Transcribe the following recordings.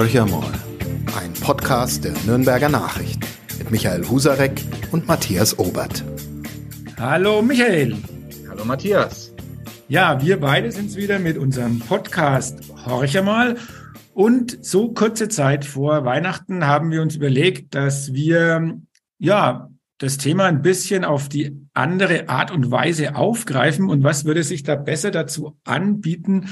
Horcher mal, ein Podcast der Nürnberger Nachrichten mit Michael Husarek und Matthias Obert. Hallo Michael. Hallo Matthias. Ja, wir beide sind wieder mit unserem Podcast Horcher mal. Und so kurze Zeit vor Weihnachten haben wir uns überlegt, dass wir ja das Thema ein bisschen auf die andere Art und Weise aufgreifen. Und was würde sich da besser dazu anbieten,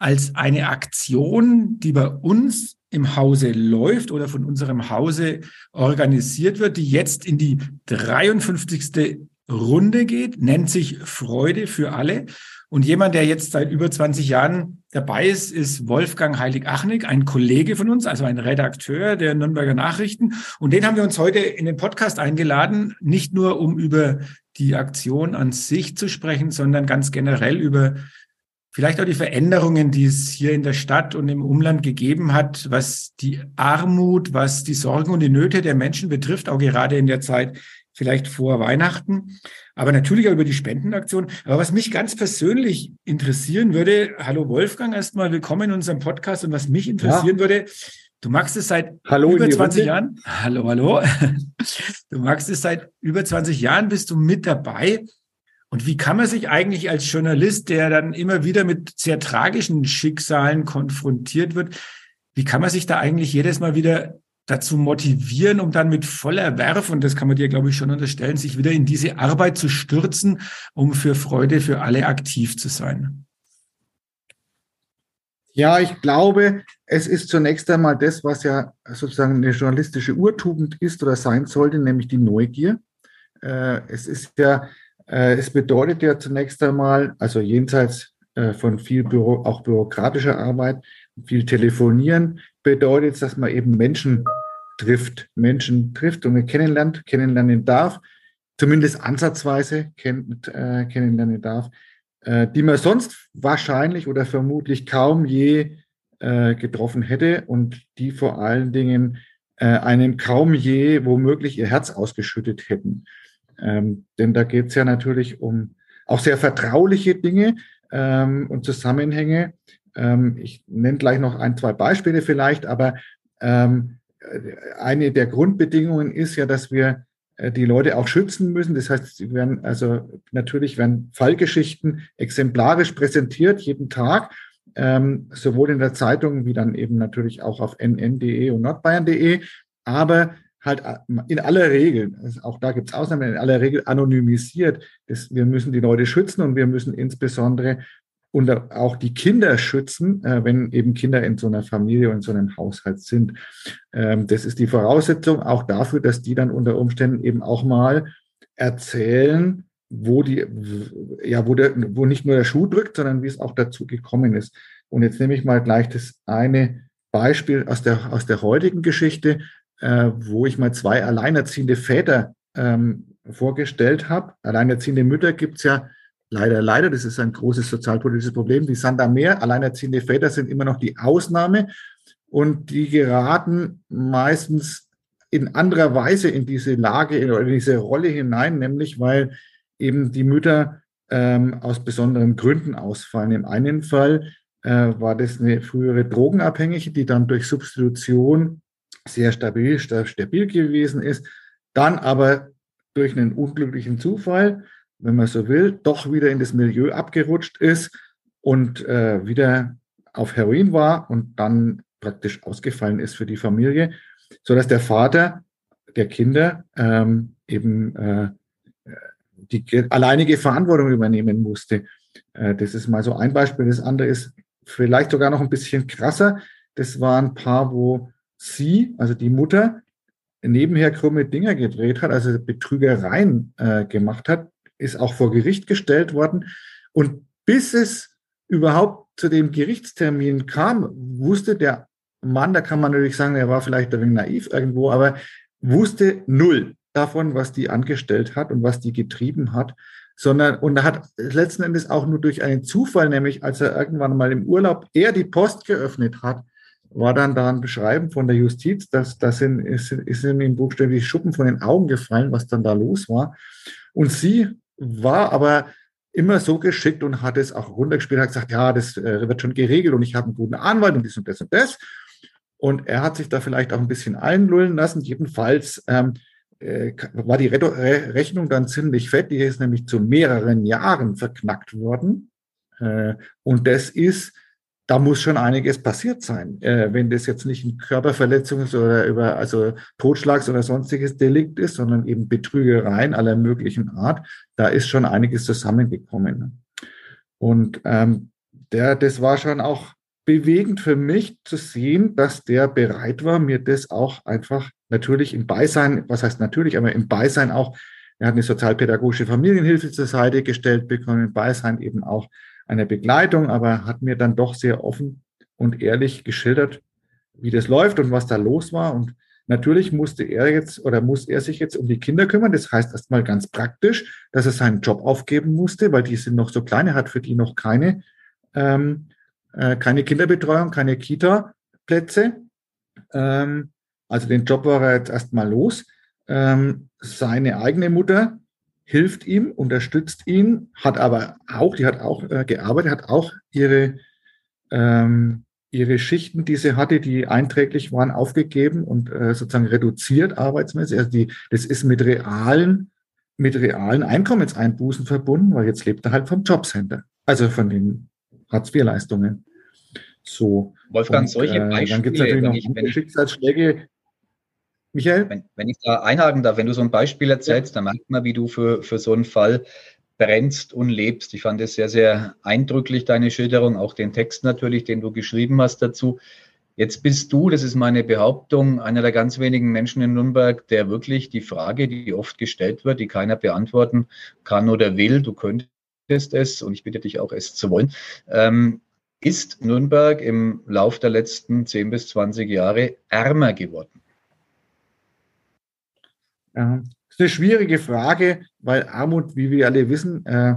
als eine Aktion, die bei uns im Hause läuft oder von unserem Hause organisiert wird, die jetzt in die 53. Runde geht, nennt sich Freude für alle. Und jemand, der jetzt seit über 20 Jahren dabei ist, ist Wolfgang Heilig-Achnig, ein Kollege von uns, also ein Redakteur der Nürnberger Nachrichten. Und den haben wir uns heute in den Podcast eingeladen, nicht nur um über die Aktion an sich zu sprechen, sondern ganz generell über vielleicht auch die Veränderungen, die es hier in der Stadt und im Umland gegeben hat, was die Armut, was die Sorgen und die Nöte der Menschen betrifft, auch gerade in der Zeit vielleicht vor Weihnachten, aber natürlich auch über die Spendenaktion. Aber was mich ganz persönlich interessieren würde, hallo Wolfgang, erstmal willkommen in unserem Podcast und was mich interessieren ja. würde, du magst es seit hallo über 20 Runde. Jahren, hallo, hallo, du magst es seit über 20 Jahren, bist du mit dabei und wie kann man sich eigentlich als Journalist, der dann immer wieder mit sehr tragischen Schicksalen konfrontiert wird, wie kann man sich da eigentlich jedes Mal wieder dazu motivieren, um dann mit voller Werf, und das kann man dir, glaube ich, schon unterstellen, sich wieder in diese Arbeit zu stürzen, um für Freude für alle aktiv zu sein? Ja, ich glaube, es ist zunächst einmal das, was ja sozusagen eine journalistische Urtugend ist oder sein sollte, nämlich die Neugier. Äh, es ist ja es bedeutet ja zunächst einmal, also jenseits äh, von viel Büro, auch bürokratischer Arbeit, viel Telefonieren, bedeutet es, dass man eben Menschen trifft, Menschen trifft und kennenlernt, kennenlernen darf, zumindest ansatzweise kenn, äh, kennenlernen darf, äh, die man sonst wahrscheinlich oder vermutlich kaum je äh, getroffen hätte und die vor allen Dingen äh, einem kaum je womöglich ihr Herz ausgeschüttet hätten. Ähm, denn da geht es ja natürlich um auch sehr vertrauliche Dinge ähm, und Zusammenhänge. Ähm, ich nenne gleich noch ein, zwei Beispiele vielleicht, aber ähm, eine der Grundbedingungen ist ja, dass wir äh, die Leute auch schützen müssen. Das heißt, sie werden also natürlich werden Fallgeschichten exemplarisch präsentiert jeden Tag, ähm, sowohl in der Zeitung wie dann eben natürlich auch auf nn.de und nordbayern.de. Aber halt äh, in aller Regel, auch da gibt es Ausnahmen, in aller Regel anonymisiert. Das, wir müssen die Leute schützen und wir müssen insbesondere und auch die Kinder schützen, äh, wenn eben Kinder in so einer Familie und in so einem Haushalt sind. Ähm, das ist die Voraussetzung auch dafür, dass die dann unter Umständen eben auch mal erzählen, wo die, ja, wo der, wo nicht nur der Schuh drückt, sondern wie es auch dazu gekommen ist. Und jetzt nehme ich mal gleich das eine Beispiel aus der, aus der heutigen Geschichte äh, wo ich mal zwei alleinerziehende Väter ähm, vorgestellt habe. Alleinerziehende Mütter gibt's ja leider, leider, das ist ein großes sozialpolitisches Problem. Die sind da mehr. Alleinerziehende Väter sind immer noch die Ausnahme und die geraten meistens in anderer Weise in diese Lage oder in diese Rolle hinein, nämlich weil eben die Mütter ähm, aus besonderen Gründen ausfallen. Im einen Fall äh, war das eine frühere Drogenabhängige, die dann durch Substitution sehr stabil, stabil gewesen ist, dann aber durch einen unglücklichen Zufall, wenn man so will, doch wieder in das Milieu abgerutscht ist und äh, wieder auf Heroin war und dann praktisch ausgefallen ist für die Familie, so dass der Vater der Kinder ähm, eben äh, die alleinige Verantwortung übernehmen musste. Äh, das ist mal so ein Beispiel. Das andere ist vielleicht sogar noch ein bisschen krasser. Das war ein Paar, wo sie, also die Mutter, nebenher krumme Dinger gedreht hat, also Betrügereien äh, gemacht hat, ist auch vor Gericht gestellt worden. Und bis es überhaupt zu dem Gerichtstermin kam, wusste der Mann, da kann man natürlich sagen, er war vielleicht ein wenig naiv irgendwo, aber wusste null davon, was die angestellt hat und was die getrieben hat, sondern und er hat letzten Endes auch nur durch einen Zufall, nämlich als er irgendwann mal im Urlaub er die Post geöffnet hat, war dann da ein Beschreiben von der Justiz, dass das in, ist, ist ihm buchstäblich Schuppen von den Augen gefallen, was dann da los war. Und sie war aber immer so geschickt und hat es auch runtergespielt, hat gesagt, ja, das äh, wird schon geregelt und ich habe einen guten Anwalt und dies und das und das. Und er hat sich da vielleicht auch ein bisschen einlullen lassen. Jedenfalls ähm, äh, war die Re Rechnung dann ziemlich fett. Die ist nämlich zu mehreren Jahren verknackt worden. Äh, und das ist, da muss schon einiges passiert sein. Äh, wenn das jetzt nicht ein Körperverletzung ist oder über, also Totschlags- oder sonstiges Delikt ist, sondern eben Betrügereien aller möglichen Art, da ist schon einiges zusammengekommen. Und ähm, der, das war schon auch bewegend für mich zu sehen, dass der bereit war, mir das auch einfach natürlich im Beisein, was heißt natürlich, aber im Beisein auch, er hat eine sozialpädagogische Familienhilfe zur Seite gestellt bekommen, im Beisein eben auch eine Begleitung, aber hat mir dann doch sehr offen und ehrlich geschildert, wie das läuft und was da los war. Und natürlich musste er jetzt oder muss er sich jetzt um die Kinder kümmern. Das heißt erstmal ganz praktisch, dass er seinen Job aufgeben musste, weil die sind noch so klein. Er hat für die noch keine, ähm, äh, keine Kinderbetreuung, keine Kita-Plätze. Ähm, also den Job war er jetzt erstmal los. Ähm, seine eigene Mutter hilft ihm, unterstützt ihn, hat aber auch, die hat auch äh, gearbeitet, hat auch ihre, ähm, ihre Schichten, die sie hatte, die einträglich waren, aufgegeben und äh, sozusagen reduziert arbeitsmäßig. Also die, das ist mit realen, mit realen Einkommenseinbußen verbunden, weil jetzt lebt er halt vom Jobcenter, also von den Hartz-IV-Leistungen. So. Wolfgang, und, solche Beispiele, äh, dann gibt es natürlich noch ich, Schicksalsschläge, Michael? Wenn, wenn, ich da einhaken darf, wenn du so ein Beispiel erzählst, ja. dann merkt man, wie du für, für so einen Fall brennst und lebst. Ich fand es sehr, sehr eindrücklich, deine Schilderung, auch den Text natürlich, den du geschrieben hast dazu. Jetzt bist du, das ist meine Behauptung, einer der ganz wenigen Menschen in Nürnberg, der wirklich die Frage, die oft gestellt wird, die keiner beantworten kann oder will, du könntest es und ich bitte dich auch, es zu wollen. Ähm, ist Nürnberg im Lauf der letzten 10 bis 20 Jahre ärmer geworden? Ja, das ist eine schwierige Frage, weil Armut, wie wir alle wissen, äh,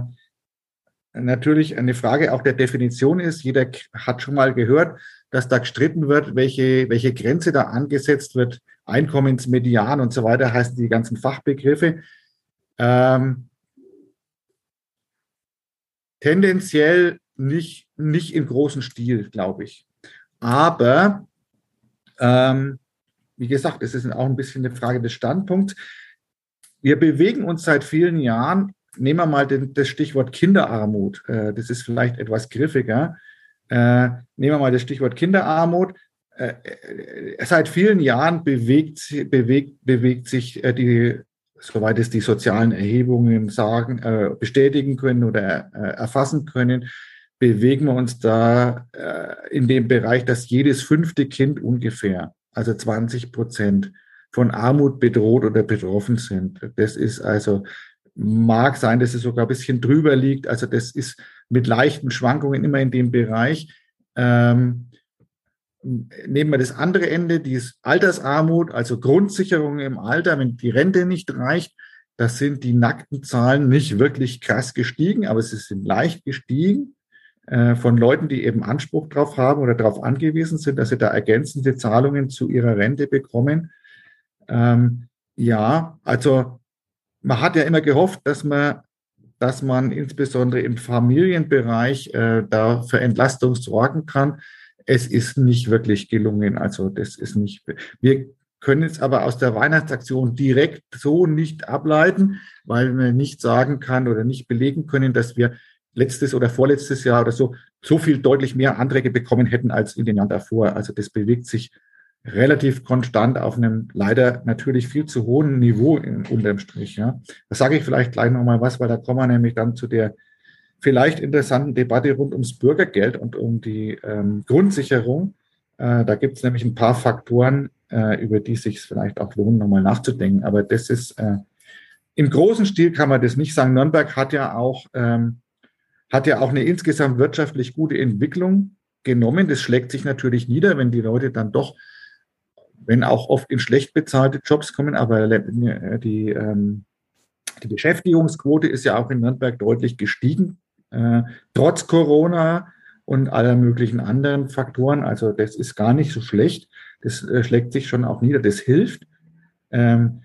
natürlich eine Frage auch der Definition ist. Jeder hat schon mal gehört, dass da gestritten wird, welche, welche Grenze da angesetzt wird. Einkommensmedian und so weiter heißen die ganzen Fachbegriffe. Ähm, tendenziell nicht, nicht im großen Stil, glaube ich. Aber ähm, wie gesagt, es ist auch ein bisschen eine Frage des Standpunkts. Wir bewegen uns seit vielen Jahren, nehmen wir mal den, das Stichwort Kinderarmut, äh, das ist vielleicht etwas griffiger. Äh, nehmen wir mal das Stichwort Kinderarmut. Äh, äh seit vielen Jahren bewegt, bewegt, bewegt sich äh, die, soweit es die sozialen Erhebungen sagen, äh, bestätigen können oder erfassen können, bewegen wir uns da in dem Bereich, dass jedes fünfte Kind ungefähr also 20 Prozent von Armut bedroht oder betroffen sind. Das ist also, mag sein, dass es sogar ein bisschen drüber liegt. Also das ist mit leichten Schwankungen immer in dem Bereich. Ähm, nehmen wir das andere Ende, die ist Altersarmut, also Grundsicherung im Alter, wenn die Rente nicht reicht, das sind die nackten Zahlen nicht wirklich krass gestiegen, aber sie sind leicht gestiegen. Äh, von Leuten, die eben Anspruch drauf haben oder darauf angewiesen sind, dass sie da ergänzende Zahlungen zu ihrer Rente bekommen. Ähm, ja, also man hat ja immer gehofft, dass man, dass man insbesondere im Familienbereich äh, da für Entlastung sorgen kann. Es ist nicht wirklich gelungen. Also das ist nicht. Wir können es aber aus der Weihnachtsaktion direkt so nicht ableiten, weil man nicht sagen kann oder nicht belegen können, dass wir letztes oder vorletztes Jahr oder so so viel deutlich mehr Anträge bekommen hätten als in den Jahren davor. Also das bewegt sich relativ konstant auf einem leider natürlich viel zu hohen Niveau in, unterm Strich. Ja. Da sage ich vielleicht gleich nochmal was, weil da kommen wir nämlich dann zu der vielleicht interessanten Debatte rund ums Bürgergeld und um die ähm, Grundsicherung. Äh, da gibt es nämlich ein paar Faktoren, äh, über die sich vielleicht auch lohnt, nochmal nachzudenken. Aber das ist äh, im großen Stil kann man das nicht sagen. Nürnberg hat ja auch ähm, hat ja auch eine insgesamt wirtschaftlich gute Entwicklung genommen. Das schlägt sich natürlich nieder, wenn die Leute dann doch, wenn auch oft in schlecht bezahlte Jobs kommen, aber die, ähm, die Beschäftigungsquote ist ja auch in Nürnberg deutlich gestiegen, äh, trotz Corona und aller möglichen anderen Faktoren. Also das ist gar nicht so schlecht. Das äh, schlägt sich schon auch nieder. Das hilft. Ähm,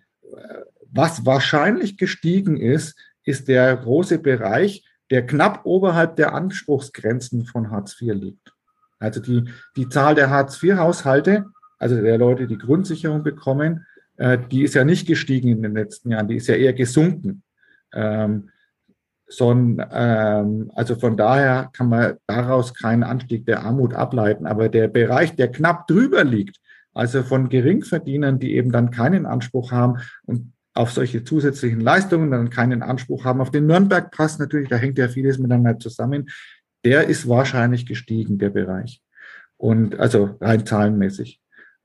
was wahrscheinlich gestiegen ist, ist der große Bereich der knapp oberhalb der Anspruchsgrenzen von Hartz IV liegt. Also die, die Zahl der Hartz IV-Haushalte also der Leute, die Grundsicherung bekommen, äh, die ist ja nicht gestiegen in den letzten Jahren, die ist ja eher gesunken. Ähm, sondern, ähm, also von daher kann man daraus keinen Anstieg der Armut ableiten. Aber der Bereich, der knapp drüber liegt, also von Geringverdienern, die eben dann keinen Anspruch haben und auf solche zusätzlichen Leistungen dann keinen Anspruch haben, auf den Nürnberg-Pass natürlich, da hängt ja vieles miteinander zusammen, der ist wahrscheinlich gestiegen, der Bereich. Und also rein zahlenmäßig.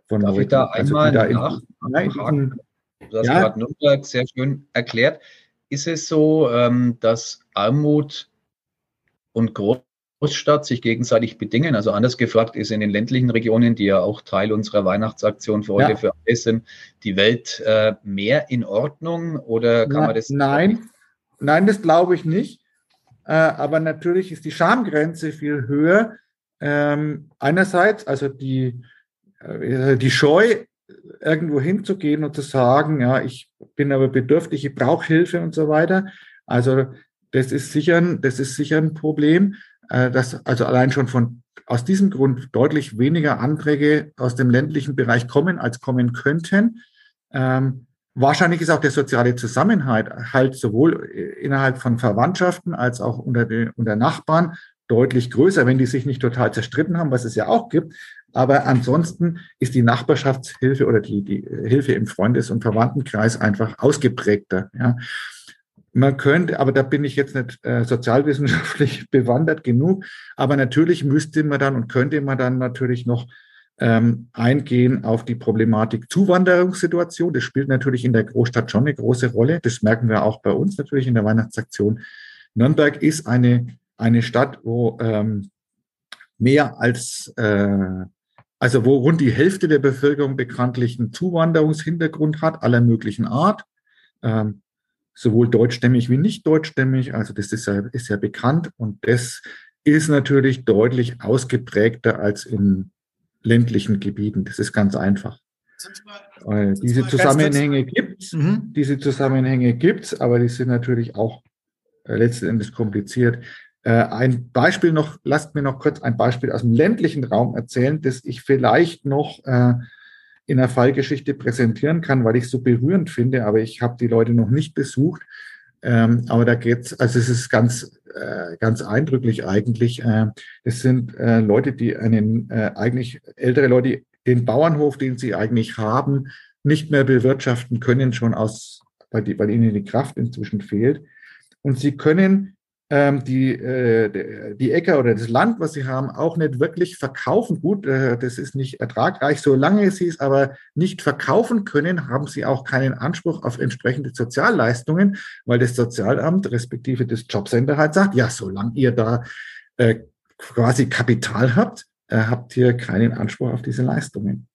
Von Darf ich da also einmal also nach, nein, Du hast ja. gerade Nürnberg sehr schön erklärt. Ist es so, ähm, dass Armut und Großstadt sich gegenseitig bedingen? Also anders gefragt ist in den ländlichen Regionen, die ja auch Teil unserer Weihnachtsaktion für heute ja. für alle sind, die Welt äh, mehr in Ordnung oder kann Na, man das? Nein, nein, das glaube ich nicht. Äh, aber natürlich ist die Schamgrenze viel höher. Ähm, einerseits, also die, äh, die Scheu, irgendwo hinzugehen und zu sagen, ja, ich bin aber bedürftig, ich brauche Hilfe und so weiter. Also das ist sicher, ein, das ist sicher ein Problem, dass also allein schon von aus diesem Grund deutlich weniger Anträge aus dem ländlichen Bereich kommen, als kommen könnten. Ähm, wahrscheinlich ist auch der soziale Zusammenhalt halt sowohl innerhalb von Verwandtschaften als auch unter, den, unter Nachbarn deutlich größer, wenn die sich nicht total zerstritten haben, was es ja auch gibt. Aber ansonsten ist die Nachbarschaftshilfe oder die, die Hilfe im Freundes- und Verwandtenkreis einfach ausgeprägter. Ja. Man könnte, aber da bin ich jetzt nicht äh, sozialwissenschaftlich bewandert genug, aber natürlich müsste man dann und könnte man dann natürlich noch ähm, eingehen auf die Problematik Zuwanderungssituation. Das spielt natürlich in der Großstadt schon eine große Rolle. Das merken wir auch bei uns natürlich in der Weihnachtsaktion. Nürnberg ist eine, eine Stadt, wo ähm, mehr als äh, also wo rund die Hälfte der Bevölkerung bekanntlich einen Zuwanderungshintergrund hat, aller möglichen Art, ähm, sowohl deutschstämmig wie nicht deutschstämmig. Also das ist ja, ist ja bekannt und das ist natürlich deutlich ausgeprägter als in ländlichen Gebieten. Das ist ganz einfach. Äh, diese Zusammenhänge gibt's, mhm. diese Zusammenhänge gibt's, aber die sind natürlich auch äh, letzten Endes kompliziert. Äh, ein Beispiel noch, lasst mir noch kurz ein Beispiel aus dem ländlichen Raum erzählen, das ich vielleicht noch äh, in der Fallgeschichte präsentieren kann, weil ich es so berührend finde, aber ich habe die Leute noch nicht besucht. Ähm, aber da geht's, also es ist ganz, äh, ganz eindrücklich eigentlich. Äh, es sind äh, Leute, die einen, äh, eigentlich ältere Leute, den Bauernhof, den sie eigentlich haben, nicht mehr bewirtschaften können, schon aus, weil, die, weil ihnen die Kraft inzwischen fehlt. Und sie können ähm, die, äh, die Äcker oder das Land, was sie haben, auch nicht wirklich verkaufen. Gut, äh, das ist nicht ertragreich. Solange sie es aber nicht verkaufen können, haben sie auch keinen Anspruch auf entsprechende Sozialleistungen, weil das Sozialamt respektive das Jobcenter halt sagt, ja, solange ihr da äh, quasi Kapital habt, äh, habt ihr keinen Anspruch auf diese Leistungen.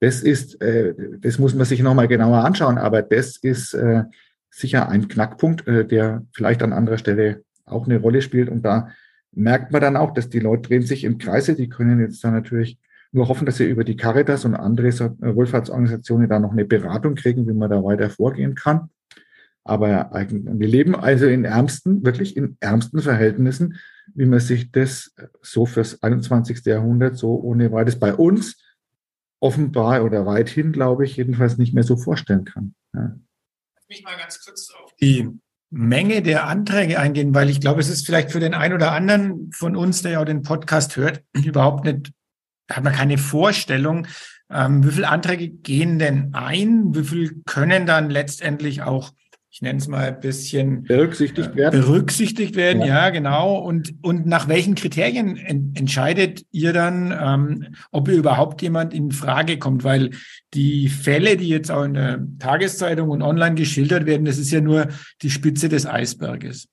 Das ist, äh, das muss man sich nochmal genauer anschauen, aber das ist äh, sicher ein Knackpunkt, äh, der vielleicht an anderer Stelle auch eine Rolle spielt. Und da merkt man dann auch, dass die Leute drehen sich im Kreise. Die können jetzt dann natürlich nur hoffen, dass sie über die Caritas und andere äh, Wohlfahrtsorganisationen da noch eine Beratung kriegen, wie man da weiter vorgehen kann. Aber wir leben also in ärmsten, wirklich in ärmsten Verhältnissen, wie man sich das so fürs 21. Jahrhundert so ohne weiteres bei uns offenbar oder weithin, glaube ich, jedenfalls nicht mehr so vorstellen kann. Ja. Mich mal ganz kurz auf die Menge der Anträge eingehen, weil ich glaube, es ist vielleicht für den einen oder anderen von uns, der ja auch den Podcast hört, überhaupt nicht, hat man keine Vorstellung, ähm, wie viele Anträge gehen denn ein, wie viel können dann letztendlich auch ich nenne es mal ein bisschen berücksichtigt werden. Berücksichtigt werden, ja, ja genau. Und, und nach welchen Kriterien en entscheidet ihr dann, ähm, ob ihr überhaupt jemand in Frage kommt? Weil die Fälle, die jetzt auch in der Tageszeitung und online geschildert werden, das ist ja nur die Spitze des Eisberges.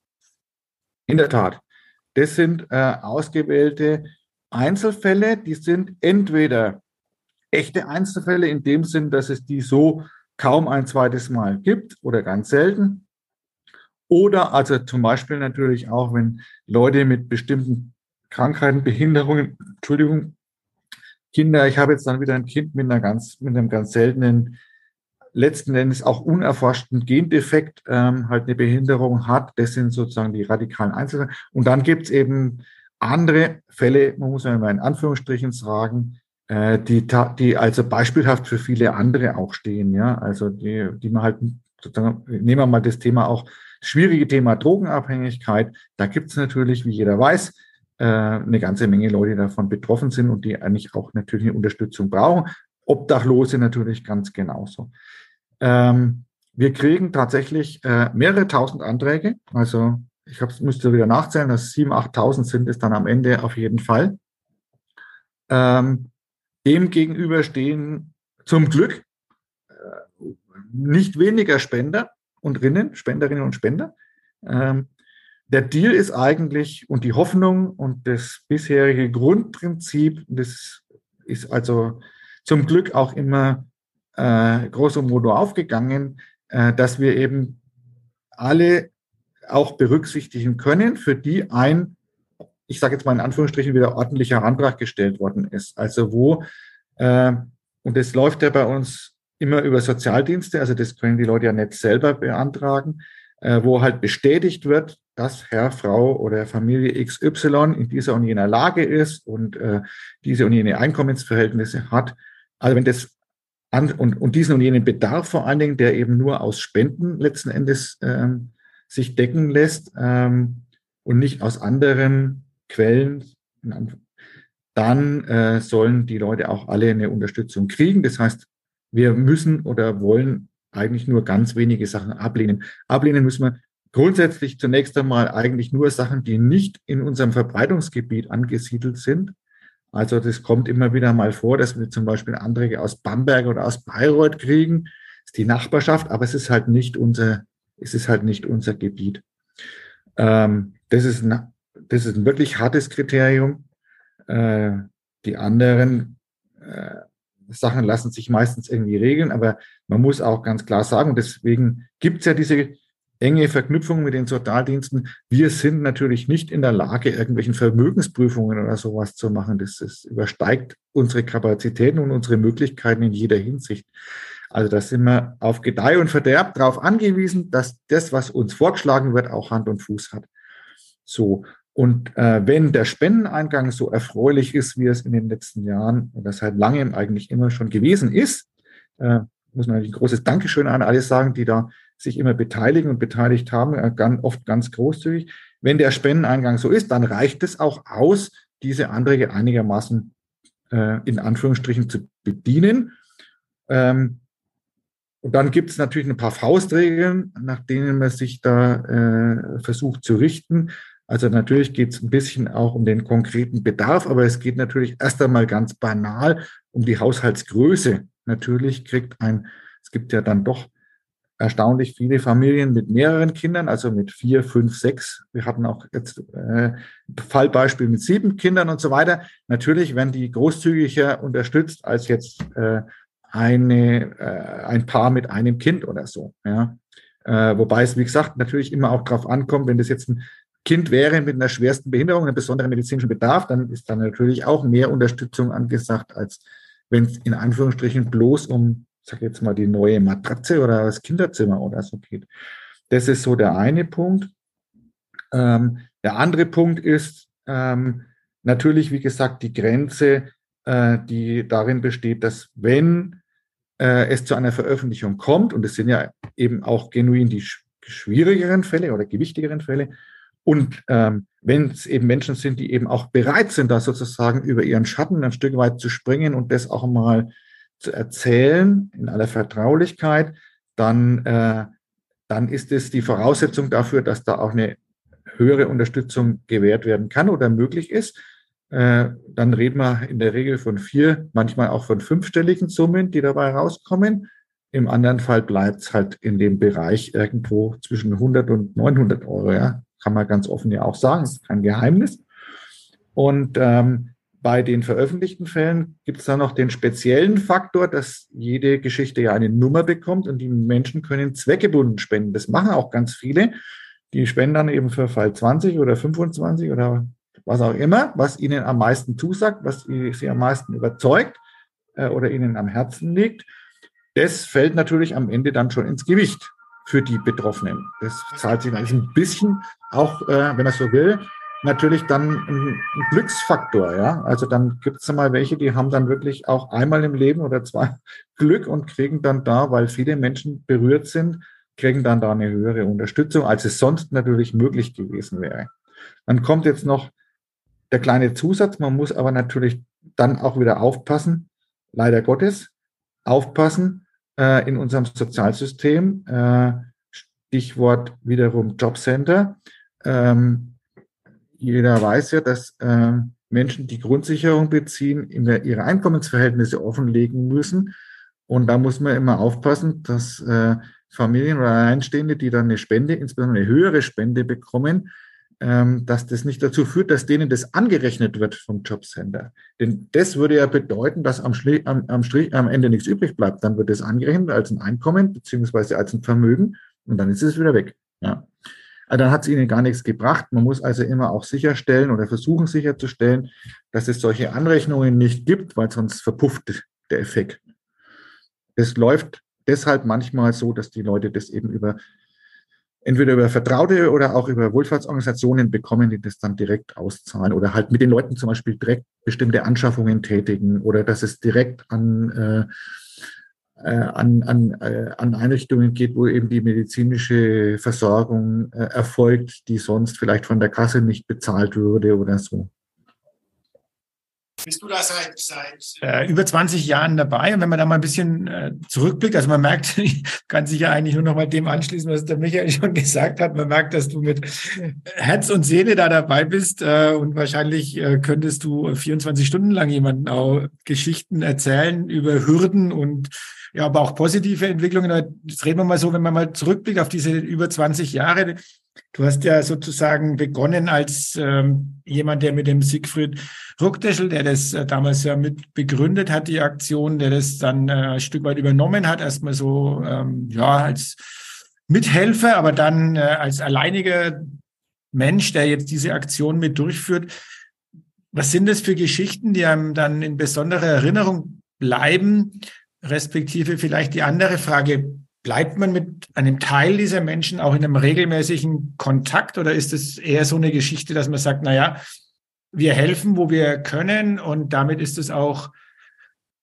In der Tat. Das sind äh, ausgewählte Einzelfälle, die sind entweder echte Einzelfälle in dem Sinn, dass es die so kaum ein zweites Mal gibt oder ganz selten. Oder also zum Beispiel natürlich auch, wenn Leute mit bestimmten Krankheiten, Behinderungen, Entschuldigung, Kinder, ich habe jetzt dann wieder ein Kind mit einer ganz, mit einem ganz seltenen, letzten Endes auch unerforschten Gendefekt, ähm, halt eine Behinderung hat. Das sind sozusagen die radikalen Einzelfälle. Und dann gibt es eben andere Fälle, man muss ja immer in Anführungsstrichen sagen, äh, die, die also beispielhaft für viele andere auch stehen, ja, also die, die man halt sozusagen, nehmen wir mal das Thema auch, schwierige Thema Drogenabhängigkeit, da gibt es natürlich, wie jeder weiß, äh, eine ganze Menge Leute, davon betroffen sind und die eigentlich auch natürlich Unterstützung brauchen. Obdachlose natürlich ganz genauso. Ähm, wir kriegen tatsächlich äh, mehrere tausend Anträge. Also ich hab's, müsste wieder nachzählen, dass sieben, achttausend sind es dann am Ende auf jeden Fall. Ähm, dem gegenüber stehen zum Glück äh, nicht weniger Spender und Rinnen, Spenderinnen und Spender. Ähm, der Deal ist eigentlich und die Hoffnung und das bisherige Grundprinzip, das ist also zum Glück auch immer äh, grosso modo aufgegangen, äh, dass wir eben alle auch berücksichtigen können, für die ein, ich sage jetzt mal in Anführungsstrichen, wieder ordentlicher Antrag gestellt worden ist. Also wo, äh, und das läuft ja bei uns immer über Sozialdienste, also das können die Leute ja nicht selber beantragen, äh, wo halt bestätigt wird, dass Herr, Frau oder Familie XY in dieser und jener Lage ist und äh, diese und jene Einkommensverhältnisse hat. Also wenn das an, und, und diesen und jenen Bedarf vor allen Dingen, der eben nur aus Spenden letzten Endes ähm, sich decken lässt ähm, und nicht aus anderen Quellen, dann äh, sollen die Leute auch alle eine Unterstützung kriegen. Das heißt, wir müssen oder wollen eigentlich nur ganz wenige Sachen ablehnen. Ablehnen müssen wir grundsätzlich zunächst einmal eigentlich nur Sachen, die nicht in unserem Verbreitungsgebiet angesiedelt sind. Also das kommt immer wieder mal vor, dass wir zum Beispiel Anträge aus Bamberg oder aus Bayreuth kriegen. Das ist die Nachbarschaft, aber es ist halt nicht unser, es ist halt nicht unser Gebiet. Ähm, das, ist ein, das ist ein wirklich hartes Kriterium. Äh, die anderen äh, Sachen lassen sich meistens irgendwie regeln, aber man muss auch ganz klar sagen, deswegen gibt es ja diese enge Verknüpfung mit den Sozialdiensten. Wir sind natürlich nicht in der Lage, irgendwelchen Vermögensprüfungen oder sowas zu machen. Das, das übersteigt unsere Kapazitäten und unsere Möglichkeiten in jeder Hinsicht. Also da sind wir auf Gedeih und Verderb darauf angewiesen, dass das, was uns vorgeschlagen wird, auch Hand und Fuß hat. So. Und äh, wenn der Spendeneingang so erfreulich ist, wie es in den letzten Jahren oder seit langem eigentlich immer schon gewesen ist, äh, muss man natürlich ein großes Dankeschön an alle sagen, die da sich immer beteiligen und beteiligt haben, äh, ganz, oft ganz großzügig. Wenn der Spendeneingang so ist, dann reicht es auch aus, diese Anträge einigermaßen äh, in Anführungsstrichen zu bedienen. Ähm, und dann gibt es natürlich ein paar Faustregeln, nach denen man sich da äh, versucht zu richten. Also natürlich geht es ein bisschen auch um den konkreten Bedarf, aber es geht natürlich erst einmal ganz banal um die Haushaltsgröße. Natürlich kriegt ein, es gibt ja dann doch erstaunlich viele Familien mit mehreren Kindern, also mit vier, fünf, sechs. Wir hatten auch jetzt äh, Fallbeispiel mit sieben Kindern und so weiter. Natürlich werden die großzügiger unterstützt als jetzt äh, eine, äh, ein Paar mit einem Kind oder so. Ja. Äh, wobei es, wie gesagt, natürlich immer auch darauf ankommt, wenn das jetzt ein Kind wäre mit einer schwersten Behinderung, einem besonderen medizinischen Bedarf, dann ist dann natürlich auch mehr Unterstützung angesagt, als wenn es in Anführungsstrichen bloß um sag jetzt mal, die neue Matratze oder das Kinderzimmer oder so geht. Das ist so der eine Punkt. Ähm, der andere Punkt ist ähm, natürlich, wie gesagt, die Grenze, äh, die darin besteht, dass wenn äh, es zu einer Veröffentlichung kommt, und es sind ja eben auch genuin die schwierigeren Fälle oder gewichtigeren Fälle, und ähm, wenn es eben Menschen sind, die eben auch bereit sind, da sozusagen über ihren Schatten ein Stück weit zu springen und das auch mal zu erzählen in aller Vertraulichkeit, dann, äh, dann ist es die Voraussetzung dafür, dass da auch eine höhere Unterstützung gewährt werden kann oder möglich ist. Äh, dann reden wir in der Regel von vier, manchmal auch von fünfstelligen Summen, die dabei rauskommen. Im anderen Fall bleibt es halt in dem Bereich irgendwo zwischen 100 und 900 Euro. Ja, kann man ganz offen ja auch sagen, ist kein Geheimnis. Und ähm, bei den veröffentlichten Fällen gibt es da noch den speziellen Faktor, dass jede Geschichte ja eine Nummer bekommt und die Menschen können zweckgebunden spenden. Das machen auch ganz viele. Die spenden dann eben für Fall 20 oder 25 oder was auch immer, was ihnen am meisten zusagt, was sie am meisten überzeugt äh, oder ihnen am Herzen liegt. Das fällt natürlich am Ende dann schon ins Gewicht für die Betroffenen. Das zahlt sich eigentlich ein bisschen auch, äh, wenn man so will, natürlich dann ein, Glücksfaktor, ja. Also dann gibt es mal welche, die haben dann wirklich auch einmal im Leben oder zwei Glück und kriegen dann da, weil viele Menschen berührt sind, kriegen dann da eine höhere Unterstützung, als es sonst natürlich möglich gewesen wäre. Dann kommt jetzt noch der kleine Zusatz, man muss aber natürlich dann auch wieder aufpassen, leider Gottes, aufpassen äh, in unserem Sozialsystem, äh, Stichwort wiederum Jobcenter. Ähm, jeder weiß ja, dass äh, Menschen, die Grundsicherung beziehen, der, ihre Einkommensverhältnisse offenlegen müssen. Und da muss man immer aufpassen, dass äh, Familien oder Alleinstehende, die dann eine Spende, insbesondere eine höhere Spende bekommen, dass das nicht dazu führt, dass denen das angerechnet wird vom Jobcenter. Denn das würde ja bedeuten, dass am, Schli am, am, Strich, am Ende nichts übrig bleibt. Dann wird es angerechnet als ein Einkommen beziehungsweise als ein Vermögen und dann ist es wieder weg. Ja. Also dann hat es ihnen gar nichts gebracht. Man muss also immer auch sicherstellen oder versuchen sicherzustellen, dass es solche Anrechnungen nicht gibt, weil sonst verpufft der Effekt. Es läuft deshalb manchmal so, dass die Leute das eben über entweder über Vertraute oder auch über Wohlfahrtsorganisationen bekommen, die das dann direkt auszahlen oder halt mit den Leuten zum Beispiel direkt bestimmte Anschaffungen tätigen oder dass es direkt an äh, äh, an, an, äh, an Einrichtungen geht, wo eben die medizinische Versorgung äh, erfolgt, die sonst vielleicht von der Kasse nicht bezahlt würde oder so. Bist du da seit, seit äh, über 20 Jahren dabei? Und wenn man da mal ein bisschen äh, zurückblickt, also man merkt, ich kann sich ja eigentlich nur noch mal dem anschließen, was der Michael schon gesagt hat. Man merkt, dass du mit Herz und Seele da dabei bist äh, und wahrscheinlich äh, könntest du 24 Stunden lang jemanden auch Geschichten erzählen über Hürden und ja, aber auch positive Entwicklungen. Jetzt reden wir mal so, wenn man mal zurückblickt auf diese über 20 Jahre. Du hast ja sozusagen begonnen als ähm, jemand, der mit dem Siegfried Ruckdeschel, der das äh, damals ja mit begründet hat, die Aktion, der das dann äh, ein Stück weit übernommen hat, erstmal so, ähm, ja, als Mithelfer, aber dann äh, als alleiniger Mensch, der jetzt diese Aktion mit durchführt. Was sind das für Geschichten, die einem dann in besonderer Erinnerung bleiben? respektive vielleicht die andere Frage, bleibt man mit einem Teil dieser Menschen auch in einem regelmäßigen Kontakt oder ist es eher so eine Geschichte, dass man sagt, na ja, wir helfen, wo wir können und damit ist es auch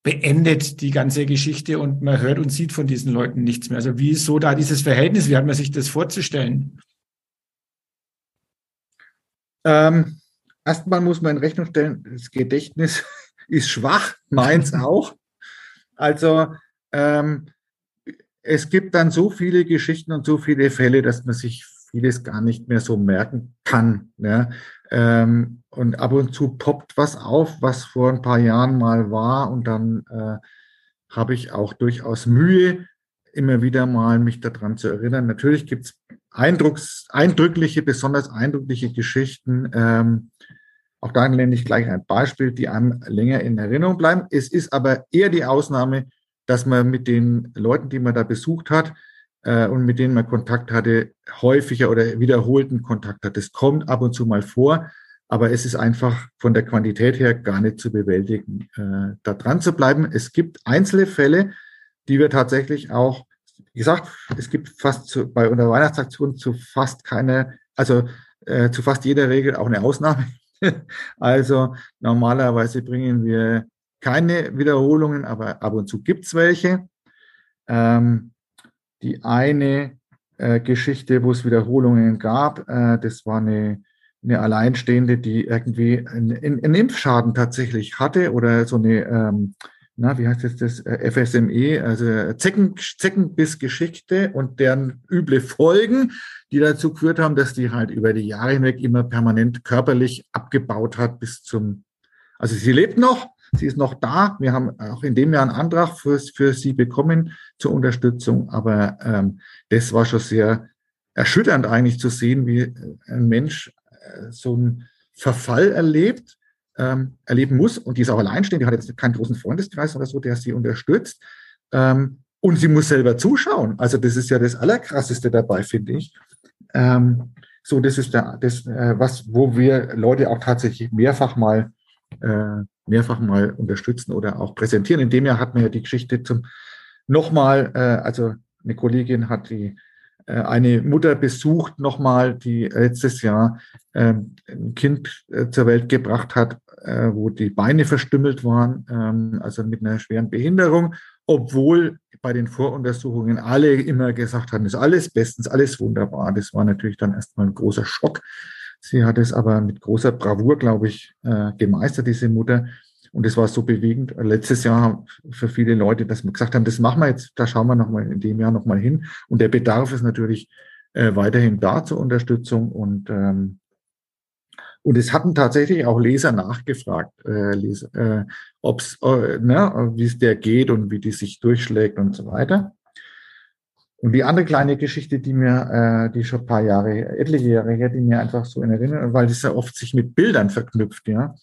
beendet, die ganze Geschichte und man hört und sieht von diesen Leuten nichts mehr. Also wie ist so da dieses Verhältnis? Wie hat man sich das vorzustellen? Ähm, erstmal muss man in Rechnung stellen, das Gedächtnis ist schwach, meins auch. Also ähm, es gibt dann so viele Geschichten und so viele Fälle, dass man sich vieles gar nicht mehr so merken kann. Ne? Ähm, und ab und zu poppt was auf, was vor ein paar Jahren mal war. Und dann äh, habe ich auch durchaus Mühe, immer wieder mal mich daran zu erinnern. Natürlich gibt es eindrückliche, besonders eindrückliche Geschichten. Ähm, auch da nenne ich gleich ein Beispiel, die einem länger in Erinnerung bleiben. Es ist aber eher die Ausnahme, dass man mit den Leuten, die man da besucht hat äh, und mit denen man Kontakt hatte, häufiger oder wiederholten Kontakt hat. Das kommt ab und zu mal vor, aber es ist einfach von der Quantität her gar nicht zu bewältigen, äh, da dran zu bleiben. Es gibt einzelne Fälle, die wir tatsächlich auch, wie gesagt, es gibt fast zu, bei unserer Weihnachtsaktion zu fast keine, also äh, zu fast jeder Regel auch eine Ausnahme also normalerweise bringen wir keine Wiederholungen, aber ab und zu gibt es welche. Ähm, die eine äh, Geschichte, wo es Wiederholungen gab, äh, das war eine, eine Alleinstehende, die irgendwie einen, einen, Impfschaden tatsächlich hatte oder so eine ähm, na, wie heißt jetzt das, äh, FSME, also Zecken, Zeckenbissgeschichte und deren üble Folgen, die dazu geführt haben, dass die halt über die Jahre hinweg immer permanent körperlich abgebaut hat bis zum, also sie lebt noch, sie ist noch da. Wir haben auch in dem Jahr einen Antrag für, für sie bekommen zur Unterstützung, aber ähm, das war schon sehr erschütternd eigentlich zu sehen, wie ein Mensch äh, so einen Verfall erlebt ähm, erleben muss. Und die ist auch alleinstehend, die hat jetzt keinen großen Freundeskreis oder so, der sie unterstützt. Ähm, und sie muss selber zuschauen. Also das ist ja das Allerkrasseste dabei, finde ich. Ähm, so, das ist der, das, äh, was, wo wir Leute auch tatsächlich mehrfach mal, äh, mehrfach mal unterstützen oder auch präsentieren. In dem Jahr hatten wir ja die Geschichte zum nochmal, äh, also eine Kollegin hat die äh, eine Mutter besucht nochmal, die letztes Jahr ähm, ein Kind äh, zur Welt gebracht hat, äh, wo die Beine verstümmelt waren, ähm, also mit einer schweren Behinderung, obwohl bei den Voruntersuchungen alle immer gesagt haben, ist alles bestens, alles wunderbar. Das war natürlich dann erstmal ein großer Schock. Sie hat es aber mit großer Bravour, glaube ich, gemeistert, diese Mutter. Und es war so bewegend letztes Jahr für viele Leute, dass wir gesagt haben, das machen wir jetzt, da schauen wir nochmal in dem Jahr nochmal hin. Und der Bedarf ist natürlich äh, weiterhin da zur Unterstützung. Und, ähm, und es hatten tatsächlich auch Leser nachgefragt, äh, äh, ob's, äh, ne, wie es der geht und wie die sich durchschlägt und so weiter. Und die andere kleine Geschichte, die mir, äh, die schon ein paar Jahre, etliche Jahre her, die mir einfach so in Erinnerung, weil das ja oft sich mit Bildern verknüpft, ja.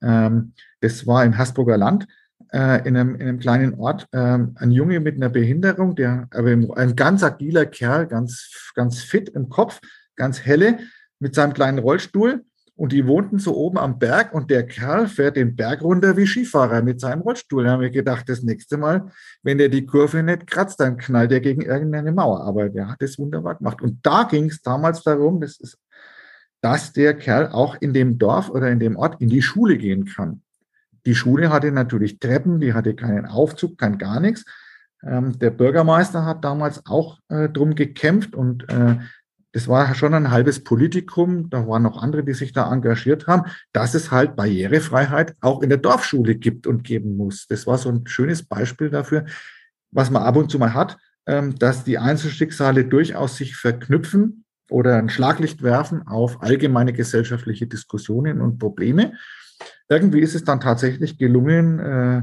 Ähm, das war im Hasburger Land, äh, in, einem, in einem kleinen Ort, äh, ein Junge mit einer Behinderung, der, aber ein ganz agiler Kerl, ganz, ganz fit im Kopf, ganz helle, mit seinem kleinen Rollstuhl und die wohnten so oben am Berg und der Kerl fährt den Berg runter wie Skifahrer mit seinem Rollstuhl. Da haben wir gedacht, das nächste Mal, wenn der die Kurve nicht kratzt, dann knallt er gegen irgendeine Mauer. Aber der hat es wunderbar gemacht. Und da ging es damals darum, das ist, dass der Kerl auch in dem Dorf oder in dem Ort in die Schule gehen kann. Die Schule hatte natürlich Treppen, die hatte keinen Aufzug, kein gar nichts. Ähm, der Bürgermeister hat damals auch äh, drum gekämpft und äh, das war schon ein halbes Politikum, da waren noch andere, die sich da engagiert haben, dass es halt Barrierefreiheit auch in der Dorfschule gibt und geben muss. Das war so ein schönes Beispiel dafür, was man ab und zu mal hat, ähm, dass die Einzelschicksale durchaus sich verknüpfen oder ein Schlaglicht werfen auf allgemeine gesellschaftliche Diskussionen und Probleme. Irgendwie ist es dann tatsächlich gelungen, äh,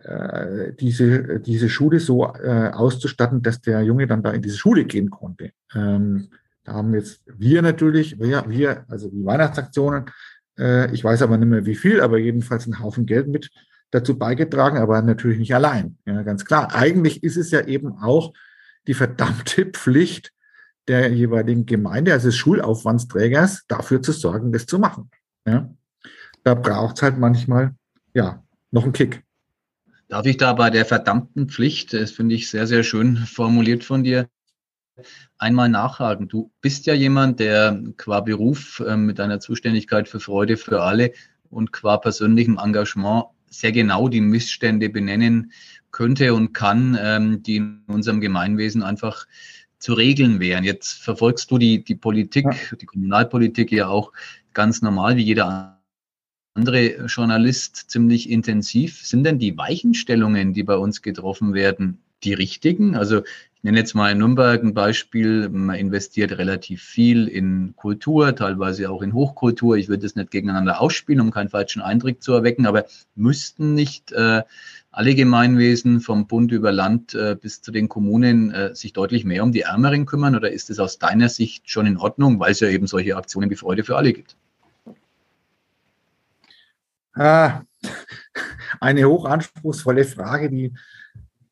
äh, diese, diese Schule so äh, auszustatten, dass der Junge dann da in diese Schule gehen konnte. Da haben jetzt wir natürlich, wir, wir also die Weihnachtsaktionen, äh, ich weiß aber nicht mehr wie viel, aber jedenfalls einen Haufen Geld mit dazu beigetragen, aber natürlich nicht allein. Ja, ganz klar. Eigentlich ist es ja eben auch die verdammte Pflicht der jeweiligen Gemeinde, also des Schulaufwandsträgers, dafür zu sorgen, das zu machen. Ja. Da braucht es halt manchmal, ja, noch einen Kick. Darf ich da bei der verdammten Pflicht, das finde ich sehr, sehr schön formuliert von dir, einmal nachhaken. Du bist ja jemand, der qua Beruf äh, mit deiner Zuständigkeit für Freude für alle und qua persönlichem Engagement sehr genau die Missstände benennen könnte und kann, ähm, die in unserem Gemeinwesen einfach zu regeln wären. Jetzt verfolgst du die, die Politik, die Kommunalpolitik ja auch ganz normal wie jeder andere Journalist ziemlich intensiv. Sind denn die Weichenstellungen, die bei uns getroffen werden, die richtigen? Also ich nenne jetzt mal in Nürnberg ein Beispiel. Man investiert relativ viel in Kultur, teilweise auch in Hochkultur. Ich würde das nicht gegeneinander ausspielen, um keinen falschen Eindruck zu erwecken, aber müssten nicht äh, alle Gemeinwesen vom Bund über Land äh, bis zu den Kommunen äh, sich deutlich mehr um die Ärmeren kümmern? Oder ist es aus deiner Sicht schon in Ordnung, weil es ja eben solche Aktionen wie Freude für alle gibt? Ah, eine hochanspruchsvolle Frage, die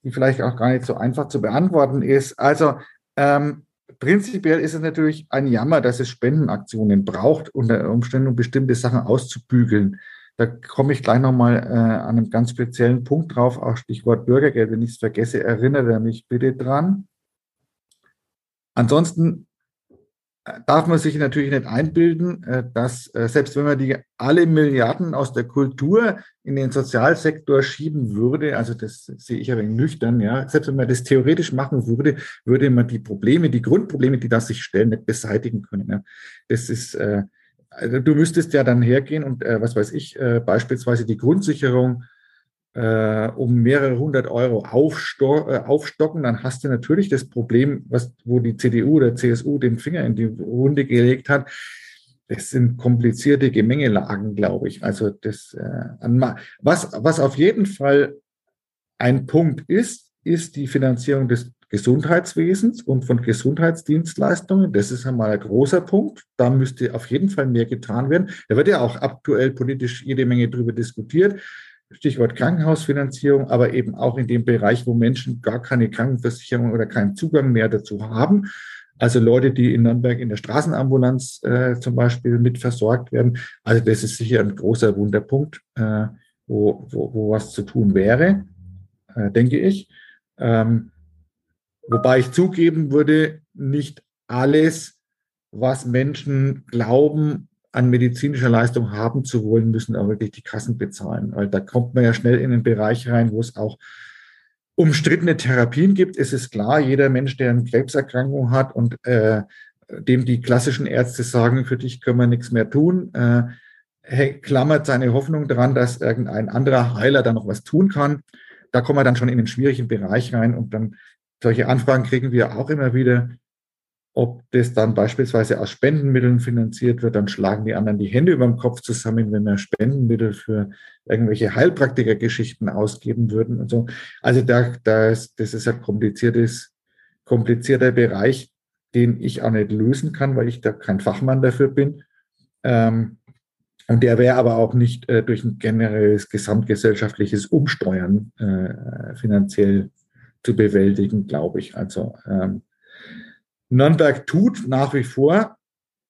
die vielleicht auch gar nicht so einfach zu beantworten ist. Also ähm, prinzipiell ist es natürlich ein Jammer, dass es Spendenaktionen braucht, unter Umständen, um bestimmte Sachen auszubügeln. Da komme ich gleich nochmal äh, an einem ganz speziellen Punkt drauf, auch Stichwort Bürgergeld. Wenn ich es vergesse, erinnere mich bitte dran. Ansonsten darf man sich natürlich nicht einbilden, äh, dass äh, selbst wenn man die alle Milliarden aus der Kultur in den Sozialsektor schieben würde, also das sehe ich aber nüchtern, ja, selbst wenn man das theoretisch machen würde, würde man die Probleme, die Grundprobleme, die da sich stellen, nicht beseitigen können. Ja. Das ist, äh, also du müsstest ja dann hergehen und was weiß ich, beispielsweise die Grundsicherung äh, um mehrere hundert Euro aufsto äh, aufstocken, dann hast du natürlich das Problem, was, wo die CDU oder CSU den Finger in die Runde gelegt hat. Das sind komplizierte Gemengelagen, glaube ich. Also das, äh, was, was auf jeden Fall ein Punkt ist, ist die Finanzierung des Gesundheitswesens und von Gesundheitsdienstleistungen. Das ist einmal ein großer Punkt. Da müsste auf jeden Fall mehr getan werden. Da wird ja auch aktuell politisch jede Menge drüber diskutiert. Stichwort Krankenhausfinanzierung, aber eben auch in dem Bereich, wo Menschen gar keine Krankenversicherung oder keinen Zugang mehr dazu haben. Also Leute, die in Nürnberg in der Straßenambulanz äh, zum Beispiel mit versorgt werden. Also das ist sicher ein großer Wunderpunkt, äh, wo, wo, wo was zu tun wäre, äh, denke ich. Ähm, wobei ich zugeben würde, nicht alles, was Menschen glauben, an medizinischer Leistung haben zu wollen, müssen auch wirklich die Kassen bezahlen. Weil da kommt man ja schnell in einen Bereich rein, wo es auch umstrittene Therapien gibt. Es ist klar, jeder Mensch, der eine Krebserkrankung hat und äh, dem die klassischen Ärzte sagen, für dich können wir nichts mehr tun, äh, klammert seine Hoffnung daran, dass irgendein anderer Heiler da noch was tun kann. Da kommen wir dann schon in einen schwierigen Bereich rein und dann solche Anfragen kriegen wir auch immer wieder. Ob das dann beispielsweise aus Spendenmitteln finanziert wird, dann schlagen die anderen die Hände über dem Kopf zusammen, wenn wir Spendenmittel für irgendwelche Heilpraktikergeschichten ausgeben würden und so. Also da, da ist, das ist ein kompliziertes, komplizierter Bereich, den ich auch nicht lösen kann, weil ich da kein Fachmann dafür bin. Ähm, und der wäre aber auch nicht äh, durch ein generelles gesamtgesellschaftliches Umsteuern äh, finanziell zu bewältigen, glaube ich. Also ähm, Nürnberg tut nach wie vor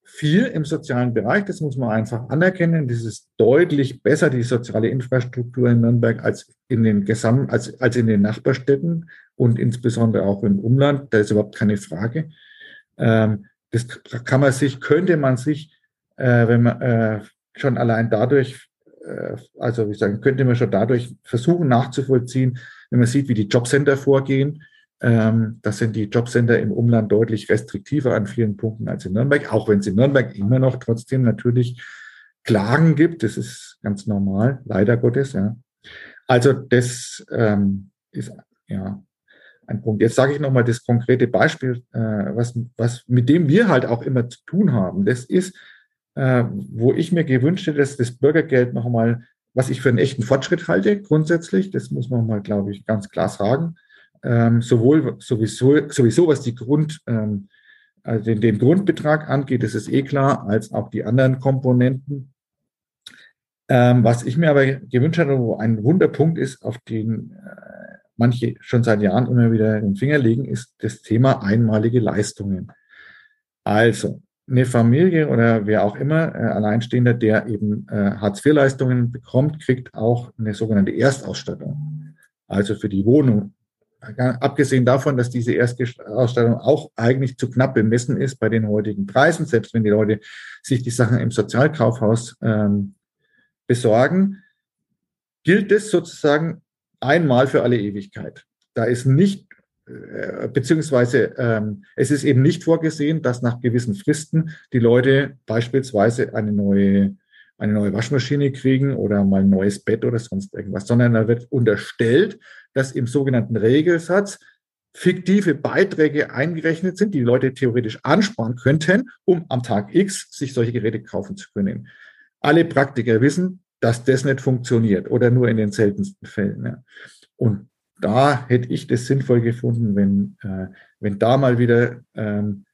viel im sozialen Bereich. Das muss man einfach anerkennen. Das ist deutlich besser, die soziale Infrastruktur in Nürnberg, als in den Gesamt, als, als in den Nachbarstädten und insbesondere auch im Umland. Da ist überhaupt keine Frage. Ähm, das kann man sich, könnte man sich, äh, wenn man äh, schon allein dadurch, äh, also wie sagen, könnte man schon dadurch versuchen nachzuvollziehen, wenn man sieht, wie die Jobcenter vorgehen, das sind die Jobcenter im Umland deutlich restriktiver an vielen Punkten als in Nürnberg, auch wenn es in Nürnberg immer noch trotzdem natürlich Klagen gibt. Das ist ganz normal, leider Gottes. Ja. Also das ähm, ist ja ein Punkt. Jetzt sage ich nochmal das konkrete Beispiel, äh, was, was mit dem wir halt auch immer zu tun haben. Das ist, äh, wo ich mir gewünscht hätte, dass das Bürgergeld nochmal, was ich für einen echten Fortschritt halte, grundsätzlich, das muss man mal, glaube ich, ganz klar sagen, ähm, sowohl sowieso, sowieso was die Grund, ähm, also den, den Grundbetrag angeht, das ist eh klar, als auch die anderen Komponenten. Ähm, was ich mir aber gewünscht hatte, wo ein Wunderpunkt ist, auf den äh, manche schon seit Jahren immer wieder den Finger legen, ist das Thema einmalige Leistungen. Also eine Familie oder wer auch immer, äh, Alleinstehender, der eben äh, Hartz-IV-Leistungen bekommt, kriegt auch eine sogenannte Erstausstattung. Also für die Wohnung abgesehen davon, dass diese Erstausstattung auch eigentlich zu knapp bemessen ist bei den heutigen Preisen, selbst wenn die Leute sich die Sachen im Sozialkaufhaus ähm, besorgen, gilt es sozusagen einmal für alle Ewigkeit. Da ist nicht, äh, beziehungsweise ähm, es ist eben nicht vorgesehen, dass nach gewissen Fristen die Leute beispielsweise eine neue eine neue Waschmaschine kriegen oder mal ein neues Bett oder sonst irgendwas, sondern da wird unterstellt, dass im sogenannten Regelsatz fiktive Beiträge eingerechnet sind, die, die Leute theoretisch ansparen könnten, um am Tag X sich solche Geräte kaufen zu können. Alle Praktiker wissen, dass das nicht funktioniert oder nur in den seltensten Fällen. Ja. Und da hätte ich das sinnvoll gefunden, wenn, äh, wenn da mal wieder, ähm,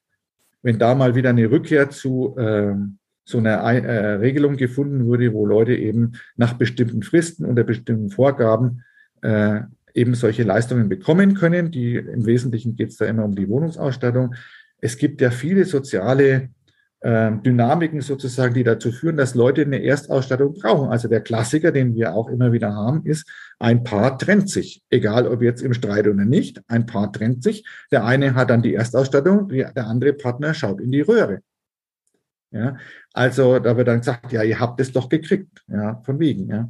wenn da mal wieder eine Rückkehr zu ähm, so eine äh, Regelung gefunden wurde, wo Leute eben nach bestimmten Fristen unter bestimmten Vorgaben äh, eben solche Leistungen bekommen können. Die im Wesentlichen geht es da immer um die Wohnungsausstattung. Es gibt ja viele soziale äh, Dynamiken sozusagen, die dazu führen, dass Leute eine Erstausstattung brauchen. Also der Klassiker, den wir auch immer wieder haben, ist, ein Paar trennt sich. Egal ob jetzt im Streit oder nicht, ein Paar trennt sich. Der eine hat dann die Erstausstattung, der andere Partner schaut in die Röhre. Ja, also da wird dann gesagt, ja, ihr habt es doch gekriegt, ja, von wegen, ja.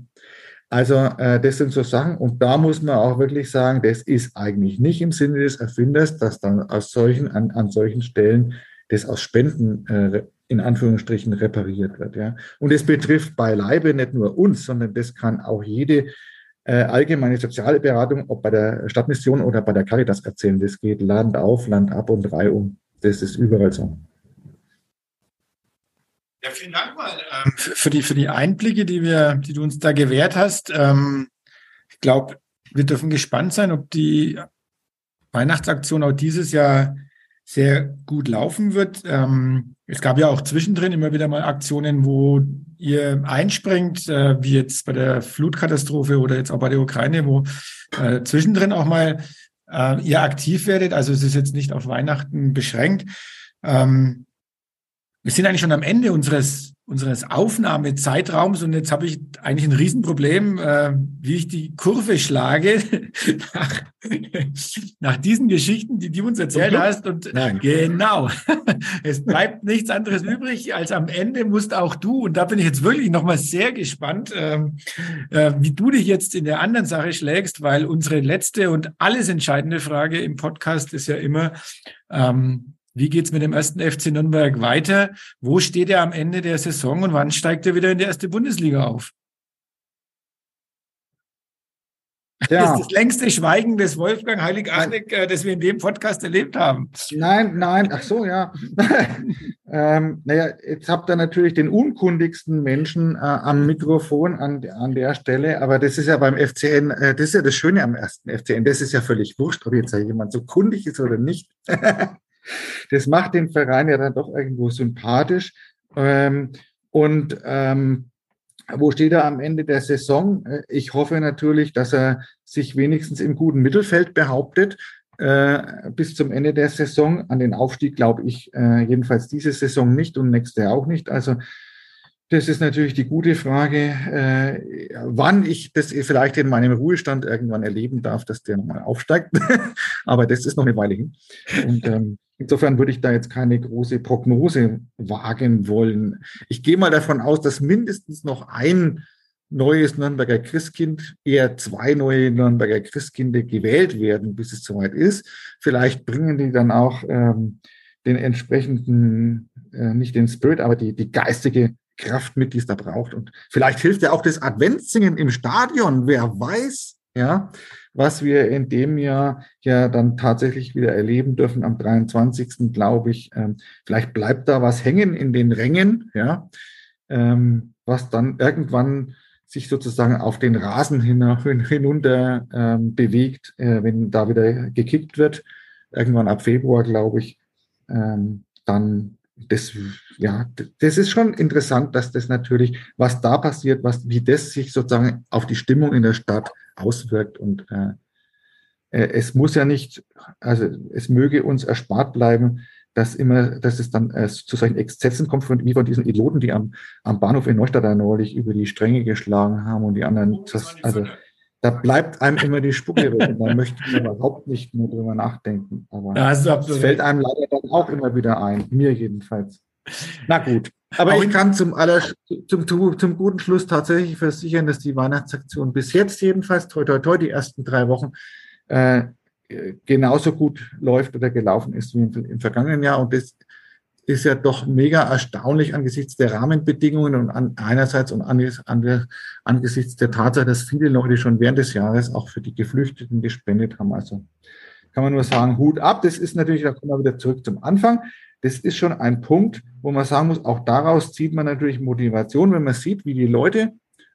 Also äh, das sind so Sachen und da muss man auch wirklich sagen, das ist eigentlich nicht im Sinne des Erfinders, dass dann aus solchen an, an solchen Stellen das aus Spenden äh, in Anführungsstrichen repariert wird. Ja. Und es betrifft beileibe nicht nur uns, sondern das kann auch jede äh, allgemeine soziale Beratung, ob bei der Stadtmission oder bei der Caritas erzählen. Das geht Land auf, Land ab und um. Das ist überall so. Ja, vielen Dank mal ähm, für, die, für die Einblicke, die, wir, die du uns da gewährt hast. Ähm, ich glaube, wir dürfen gespannt sein, ob die Weihnachtsaktion auch dieses Jahr sehr gut laufen wird. Ähm, es gab ja auch zwischendrin immer wieder mal Aktionen, wo ihr einspringt, äh, wie jetzt bei der Flutkatastrophe oder jetzt auch bei der Ukraine, wo äh, zwischendrin auch mal äh, ihr aktiv werdet. Also es ist jetzt nicht auf Weihnachten beschränkt. Ähm, wir sind eigentlich schon am Ende unseres, unseres Aufnahmezeitraums und jetzt habe ich eigentlich ein Riesenproblem, äh, wie ich die Kurve schlage nach, nach diesen Geschichten, die du uns erzählt hast. Und Nein. genau, es bleibt nichts anderes übrig, als am Ende musst auch du, und da bin ich jetzt wirklich nochmal sehr gespannt, ähm, äh, wie du dich jetzt in der anderen Sache schlägst, weil unsere letzte und alles entscheidende Frage im Podcast ist ja immer, ähm, wie geht's mit dem ersten FC Nürnberg weiter? Wo steht er am Ende der Saison und wann steigt er wieder in die erste Bundesliga auf? Ja. Das ist das längste Schweigen des Wolfgang Heilig-Achneck, äh, das wir in dem Podcast erlebt haben. Nein, nein, ach so, ja. ähm, naja, jetzt habt ihr natürlich den unkundigsten Menschen äh, am Mikrofon an, an der Stelle, aber das ist ja beim FCN, äh, das ist ja das Schöne am ersten FCN, das ist ja völlig wurscht, ob jetzt jemand so kundig ist oder nicht. Das macht den Verein ja dann doch irgendwo sympathisch. Ähm, und ähm, wo steht er am Ende der Saison? Äh, ich hoffe natürlich, dass er sich wenigstens im guten Mittelfeld behauptet äh, bis zum Ende der Saison. An den Aufstieg glaube ich äh, jedenfalls diese Saison nicht und nächste auch nicht. Also das ist natürlich die gute Frage, äh, wann ich das vielleicht in meinem Ruhestand irgendwann erleben darf, dass der nochmal aufsteigt. Aber das ist noch eine Weile hin. Und ähm, insofern würde ich da jetzt keine große Prognose wagen wollen. Ich gehe mal davon aus, dass mindestens noch ein neues Nürnberger Christkind, eher zwei neue Nürnberger Christkinde gewählt werden, bis es soweit ist. Vielleicht bringen die dann auch ähm, den entsprechenden, äh, nicht den Spirit, aber die, die geistige Kraft mit, die es da braucht. Und vielleicht hilft ja auch das Adventssingen im Stadion. Wer weiß, ja, was wir in dem Jahr ja dann tatsächlich wieder erleben dürfen am 23. glaube ich. Ähm, vielleicht bleibt da was hängen in den Rängen, ja, ähm, was dann irgendwann sich sozusagen auf den Rasen hinunter ähm, bewegt, äh, wenn da wieder gekickt wird. Irgendwann ab Februar, glaube ich. Ähm, dann das, ja, das ist schon interessant, dass das natürlich, was da passiert, was, wie das sich sozusagen auf die Stimmung in der Stadt auswirkt. Und äh, äh, es muss ja nicht, also es möge uns erspart bleiben, dass immer, dass es dann äh, zu solchen Exzessen kommt von, wie von diesen Idioten, die am, am Bahnhof in Neustadt neulich über die Stränge geschlagen haben und die anderen, das, also da bleibt einem immer die Spucke weg. Da möchte ich überhaupt nicht mehr drüber nachdenken. Aber ja, es fällt einem leider dann auch immer wieder ein. Mir jedenfalls. Na gut. Aber ich kann zum, aller, zum, zum, zum guten Schluss tatsächlich versichern, dass die Weihnachtsaktion bis jetzt jedenfalls, toi, toi, toi, die ersten drei Wochen, äh, genauso gut läuft oder gelaufen ist wie im, im vergangenen Jahr. Und das ist ja doch mega erstaunlich angesichts der Rahmenbedingungen und an, einerseits und an, an, angesichts der Tatsache, dass viele Leute schon während des Jahres auch für die Geflüchteten gespendet haben. Also kann man nur sagen, Hut ab. Das ist natürlich, da kommen wir wieder zurück zum Anfang. Das ist schon ein Punkt, wo man sagen muss, auch daraus zieht man natürlich Motivation, wenn man sieht, wie die Leute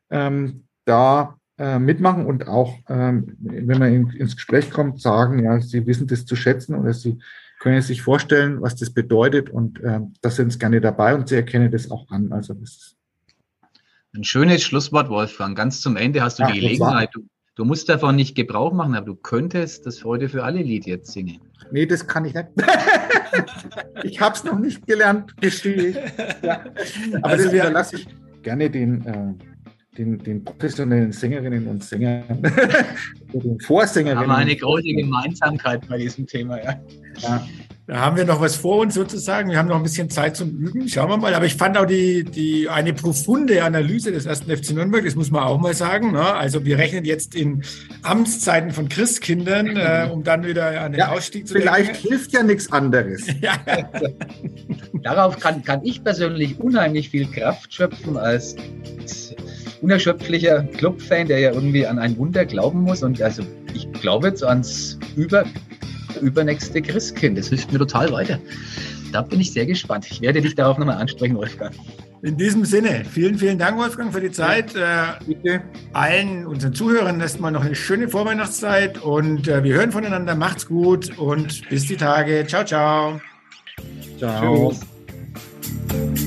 ähm, da äh, mitmachen und auch, ähm, wenn man in, ins Gespräch kommt, sagen, ja, sie wissen das zu schätzen oder sie können sich vorstellen, was das bedeutet und äh, da sind sie gerne dabei und sie erkennen das auch an. Also das ist ein schönes Schlusswort, Wolfgang. Ganz zum Ende hast du ja, die Gelegenheit. Du, du, musst davon nicht Gebrauch machen, aber du könntest das Freude für alle Lied jetzt singen. Nee, das kann ich nicht. ich habe es noch nicht gelernt, gestehe ich. Ja. Aber also das überlasse ich gerne den, äh, den, den professionellen Sängerinnen und Sängern, den Vorsängerinnen. Haben wir eine große Gemeinsamkeit bei diesem Thema, ja. ja. Da haben wir noch was vor uns sozusagen. Wir haben noch ein bisschen Zeit zum Üben. Schauen wir mal. Aber ich fand auch die, die, eine profunde Analyse des ersten FC Nürnberg, das muss man auch mal sagen. Ne? Also wir rechnen jetzt in Amtszeiten von Christkindern, äh, um dann wieder an den ja, Ausstieg zu Vielleicht denken. hilft ja nichts anderes. ja. Darauf kann, kann ich persönlich unheimlich viel Kraft schöpfen als unerschöpflicher Clubfan, der ja irgendwie an ein Wunder glauben muss. Und also ich glaube jetzt ans über, übernächste Christkind. Das hilft mir total weiter. Da bin ich sehr gespannt. Ich werde dich darauf nochmal ansprechen, Wolfgang. In diesem Sinne, vielen, vielen Dank, Wolfgang, für die Zeit. Ja, äh, bitte. Allen unseren Zuhörern erstmal noch eine schöne Vorweihnachtszeit und äh, wir hören voneinander. Macht's gut und bis die Tage. Ciao, ciao. Ciao. Tschüss.